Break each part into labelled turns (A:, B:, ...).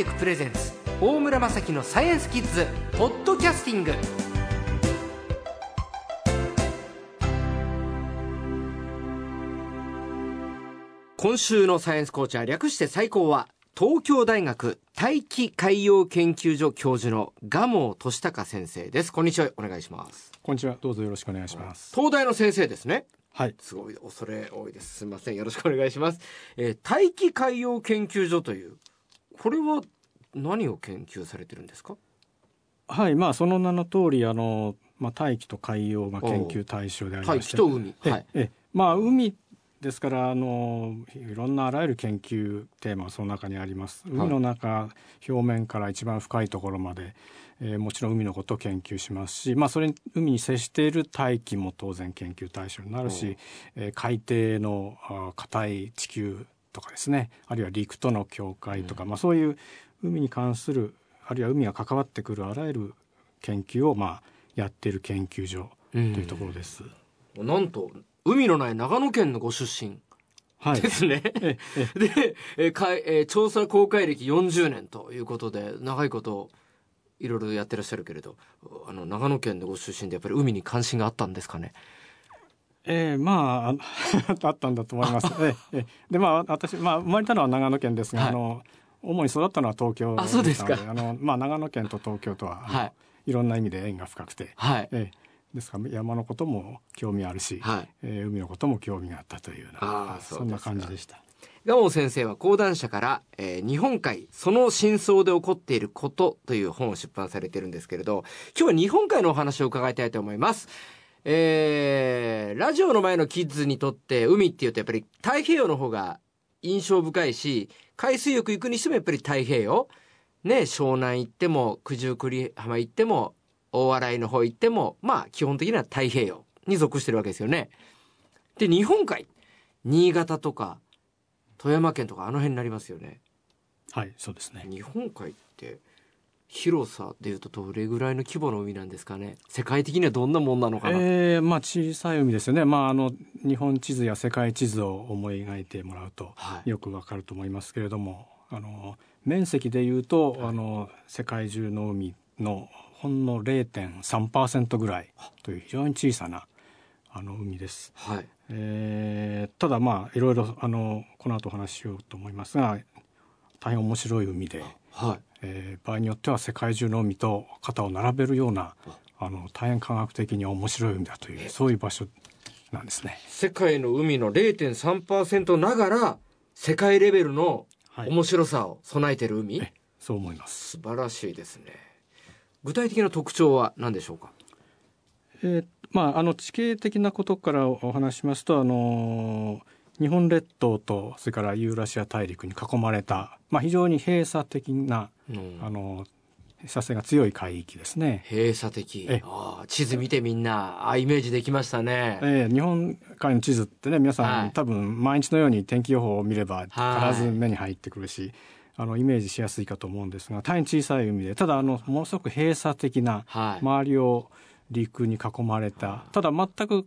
A: テクプレゼンツ大村雅樹のサイエンスキッズポッドキャスティング。今週のサイエンスコーチャー略して最高は東京大学大気海洋研究所教授の蒲生俊孝先生です。こんにちはお願いします。
B: こんにちはどうぞよろしくお願いします。
A: 東大の先生ですね。
B: はい。
A: すごい恐れ多いです。すみません。よろしくお願いします、えー、大気海洋研究所というこれは何を研究されてるんですか？
B: はいまあその名の通りあのまあ大気と海洋が研究対象でありまして。
A: 大海。はい。
B: ええ。まあ海ですからあのいろんなあらゆる研究テーマがその中にあります。海の中、表面から一番深いところまで、えーもちろん海のことを研究しますし、まあ、それに海に接している大気も当然研究対象になるし、えー海底のあ硬い地球とかですねあるいは陸との境界とか、まあ、そういう海に関するあるいは海が関わってくるあらゆる研究をまあやっている研究所というところです。
A: なんと海のない長野県のご出身
B: はい
A: ですね。
B: ええ
A: で、えーかいえー調査公開歴40年ということで長いこといろいろやってらっしゃるけれどあの長野県のご出身でやっぱり海に関心があったんですかね。
B: ええまああ あったんだと思います。ええええでまあ私まあ生まれたのは長野県ですが、
A: はい
B: あの主に育ったのは東京
A: あそうですか
B: したのあのまあ長野県と東京とは、
A: はい
B: いろんな意味で縁が深くて、
A: はい。
B: ええですから山のことも興味あるし、
A: はい。
B: ええ海のことも興味があったというような
A: ああ
B: そんな感じでした。
A: 蒲生先生は講談社から、えー日本海その真相で起こっていることという本を出版されてるんですけれど今日は日本海のお話を伺いたいと思います。えーラジオの前のキッズにとって海っていうとやっぱり太平洋の方が印象深いし海水浴行くにしてもやっぱり太平洋ね湘南行っても九十九里浜行っても大洗の方行ってもまあ基本的には太平洋に属してるわけですよね。で日本海新潟とか富山県とかあの辺になりますよね
B: はいそうですね。
A: 日本海って広さでいうとどれぐらいの規模の海なんですかね？世界的にはどんなもんなのかな、
B: ええまあ小さい海ですよね。まああの日本地図や世界地図を思い描いてもらうと。
A: はい、
B: よくわかると思いますけれどもあの面積でいうと、
A: はい
B: あの世界中の海のほんの0.3%ぐらいという非常に小さなあの海です。
A: はい
B: えーただまあいろいろあのこの後お話ししようと思いますが大変面白い海で、
A: はい。
B: えー場合によっては世界中の海と肩を並べるようなあ。の大変科学的に面白い海だというそういう場所なんですね。
A: 世界の海の0.3%ながら世界レベルの
B: はい、
A: 面白さを備えてる海、
B: えそう思います。
A: 素晴らしいですね。具体的な特徴は何でしょうか？
B: えーまあ、あの地形的なことからお話ししますと、あの日本列島とそれからユーラシア大陸に囲まれた、まあ、非常に閉鎖的な、
A: うん。
B: あの閉鎖性が強い海域ですね。
A: 閉鎖的。
B: え
A: ああ地図見てみんなあイメージできましたね、
B: えー日本海の地図ってね皆さん、
A: はい。
B: 多分毎日のように天気予報を見れば
A: はい。
B: 必ず目に入ってくるし、あのイメージしやすいかと思うんですが大変小さい海でただあのものすごく閉鎖的な
A: はい、
B: 周りを陸に囲まれた。ただ全く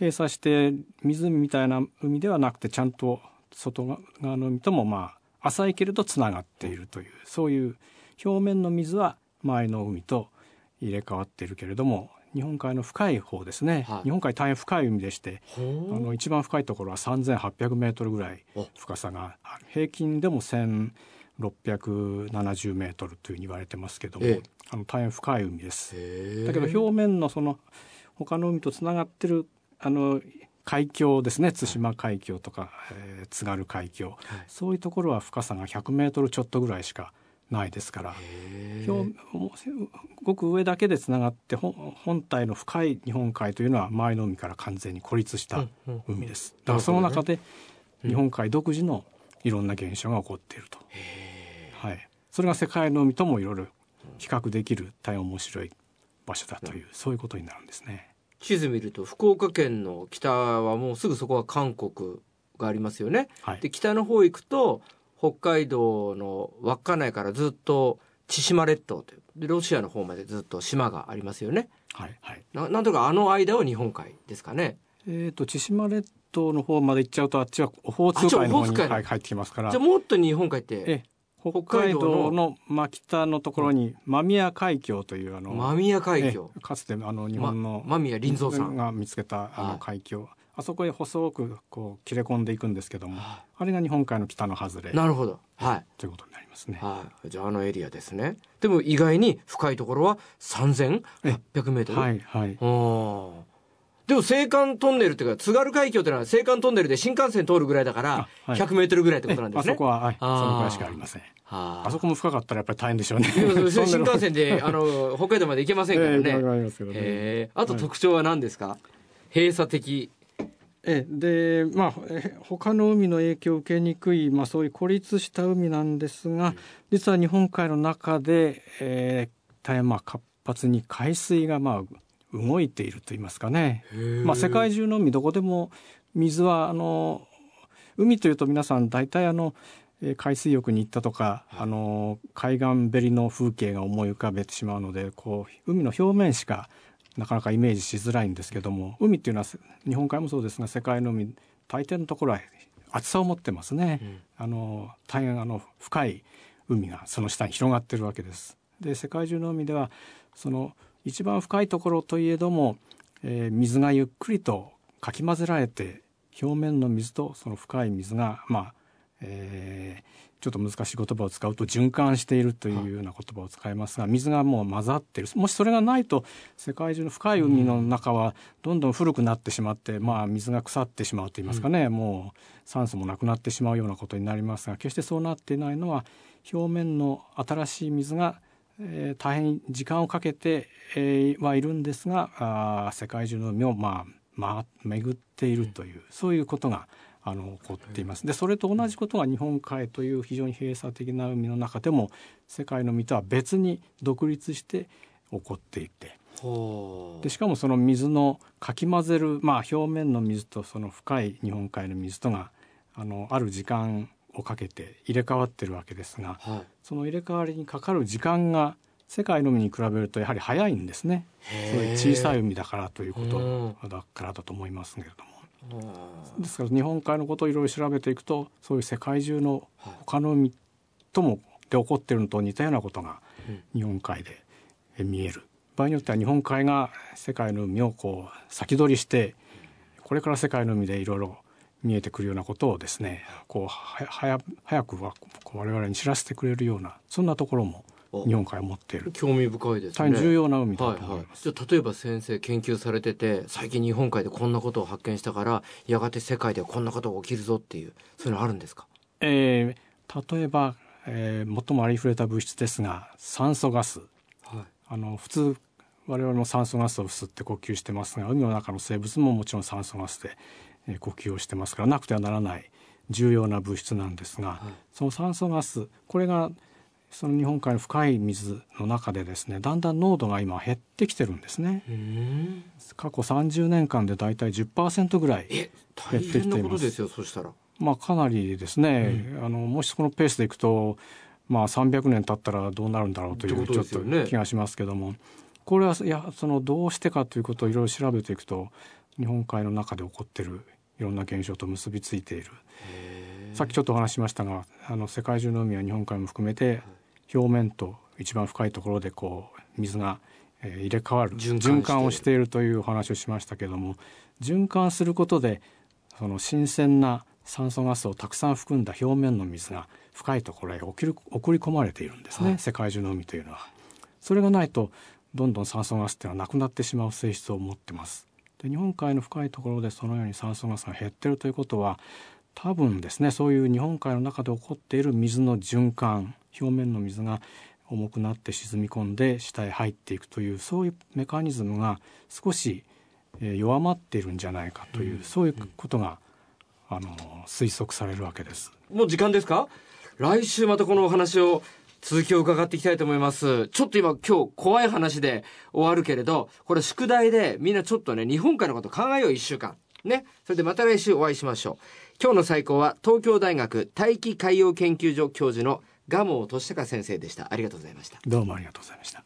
B: 閉鎖して湖みたいな海ではなくてちゃんと外側の海ともまあ浅いけれどつながっているというそういう表面の水は周りの海と入れ替わっているけれども日本海の深い方ですね、
A: はい。
B: 日本海大変深い海でしてあの一番深いところは3800メートルぐらい
A: お。
B: 深さがある。平均でも1670メートルというふうに言われてますけども、
A: ええ。
B: あの大変深い海です。だけど表面のその他の海とつながってるあの海峡ですね。対馬海峡とか、えー津軽海峡、そういうところは深さが100メートルちょっとぐらいしかないですから。表ごく上だけでつながって本本体の深い日本海というのは周りの海から完全に孤立した
A: うんうん
B: 海です。だからその中で
A: うん。
B: 日本海独自のいろんな現象が起こっていると。はい、それが世界の海ともいろいろ比較できる大変面白い場所だという、そういうことになるんですね。
A: 地図見ると福岡県の北はもうすぐそこは韓国がありますよね。
B: はい
A: で北の方行くと北海道の稚内からずっと千島列島というでロシアの方までずっと島がありますよね。
B: はいはい。
A: ななんとかあの間を日本海ですかね。
B: えっ、と千島列島の方まで行っちゃうとあっちはオホーツク海の方に、入ってきますから
A: じゃあもっと日本海って
B: え北海道の真北のところに間宮海峡というあの
A: 間宮海峡。
B: かつてあの日本の
A: 間宮林蔵さん
B: が見つけたあの海峡、あそこへ細くこう切れ込んでいくんですけども、あれが日本海の北の外れ。
A: なるほど。はい。
B: ということになりますね、
A: はい、じゃああのエリアですね。でも意外に深いところは3800メートル。
B: はいはい
A: でも青函トンネルっていうか津軽海峡っていうのは青函トンネルで新幹線通るぐらいだから100メートルぐらいってことなんですね。
B: あそこは、はい、そのぐらいしかありません。あそこも深かったらやっぱり大変でしょうね。
A: 新幹線であの北海道まで行けませんからね、えー、あと特徴は何ですか、はい、閉鎖的。
B: えでまあ他の海の影響を受けにくい、まあ、そういう孤立した海なんですが、うん、実は日本海の中で、えー、大変まあ活発に海水がまあ動いていると言いますかね、まあ、世界中の海どこでも水はあの海というと皆さん大体あの海水浴に行ったとか、あの海岸べりの風景が思い浮かべてしまうのでこう海の表面しかなかなかイメージしづらいんですけども海っていうのは日本海もそうですが世界の海大抵のところは厚さを持ってますね、うん、あの大変あの深い海がその下に広がってるわけです。で世界中の海ではその一番深いところといえども、えー、水がゆっくりとかき混ぜられて表面の水とその深い水がまあ、えー、ちょっと難しい言葉を使うと循環しているというような言葉を使いますが水がもう混ざっている。もしそれがないと世界中の深い海の中はどんどん古くなってしまって、まあ、水が腐ってしまうといいますかね、うん、もう酸素もなくなってしまうようなことになりますが決してそうなっていないのは表面の新しい水がえー、大変時間をかけて、えー、はいるんですがあ世界中の海を、まあまあ、巡っているという、そういうことがあの起こっています。でそれと同じことが日本海という非常に閉鎖的な海の中でも世界の海とは別に独立して起こっていて。でしかもその水のかき混ぜる、まあ、表面の水とその深い日本海の水とがあのある時間をかけて入れ替わってるわけですが、はい、その入れ替わりにかかる時間が世界の海に比べるとやはり早いんですね。そういう小さい海だからということだからだと思いますけれども。ですから日本海のことをいろいろ調べていくとそういう世界中の他の海ともで起こっているのと似たようなことが日本海で見える。場合によっては日本海が世界の海をこう先取りしてこれから世界の海でいろいろ見えてくるようなことをですねこう早早くは我々に知らせてくれるようなそんなところも日本海を持っている。
A: 興味深いです、ね、
B: 大変重要な海だと思います、はいはい、
A: じゃあ例えば先生研究されてて最近日本海でこんなことを発見したからやがて世界ではこんなことが起きるぞっていうそういうのあるんですか、
B: えー、例えば、えー、最もありふれた物質ですが酸素ガス、はい、あの普通我々も酸素ガスを吸って呼吸してますが海の中の生物ももちろん酸素ガスで呼吸をしてますからなくてはならない重要な物質なんですが、はい、その酸素ガスこれがその日本海の深い水の中でですねだんだん濃度が今減ってきてるんですね。過去30年間でだいたい10%ぐらい減ってきています。
A: そしたら。
B: まあかなりですね、うん、あのもしこのペースでいくとまあ300年経ったらどうなるんだろうというちょっと気がしますけども、これはいやそのどうしてかということをいろいろ調べていくと日本海の中で起こってるいろんな現象と結びついている。さっきちょっとお話しましたがあの世界中の海は日本海も含めて表面と一番深いところでこう水が、えー、入れ替わる循環をしているというお話をしましたけども循環することでその新鮮な酸素ガスをたくさん含んだ表面の水が深いところへ送り送り込まれているんですね、はい、世界中の海というのは。それがないとどんどん酸素ガスっていうのはなくなってしまう性質を持ってます。で日本海の深いところでそのように酸素ガスが減ってるということは多分ですねそういう日本海の中で起こっている水の循環表面の水が重くなって沈み込んで下へ入っていくというそういうメカニズムが少し弱まっているんじゃないかという、うん、そういうことが、あの推測されるわけです。
A: もう時間ですか？来週またこのお話を続きを伺っていきたいと思います。ちょっと今今日怖い話で終わるけれど、これ宿題でみんなちょっとね、日本海のこと考えよう一週間。ね。それでまた来週お会いしましょう。今日の最高は東京大学大気海洋研究所教授の蒲生俊孝先生でした。ありがとうございました。
B: どうもありがとうございました。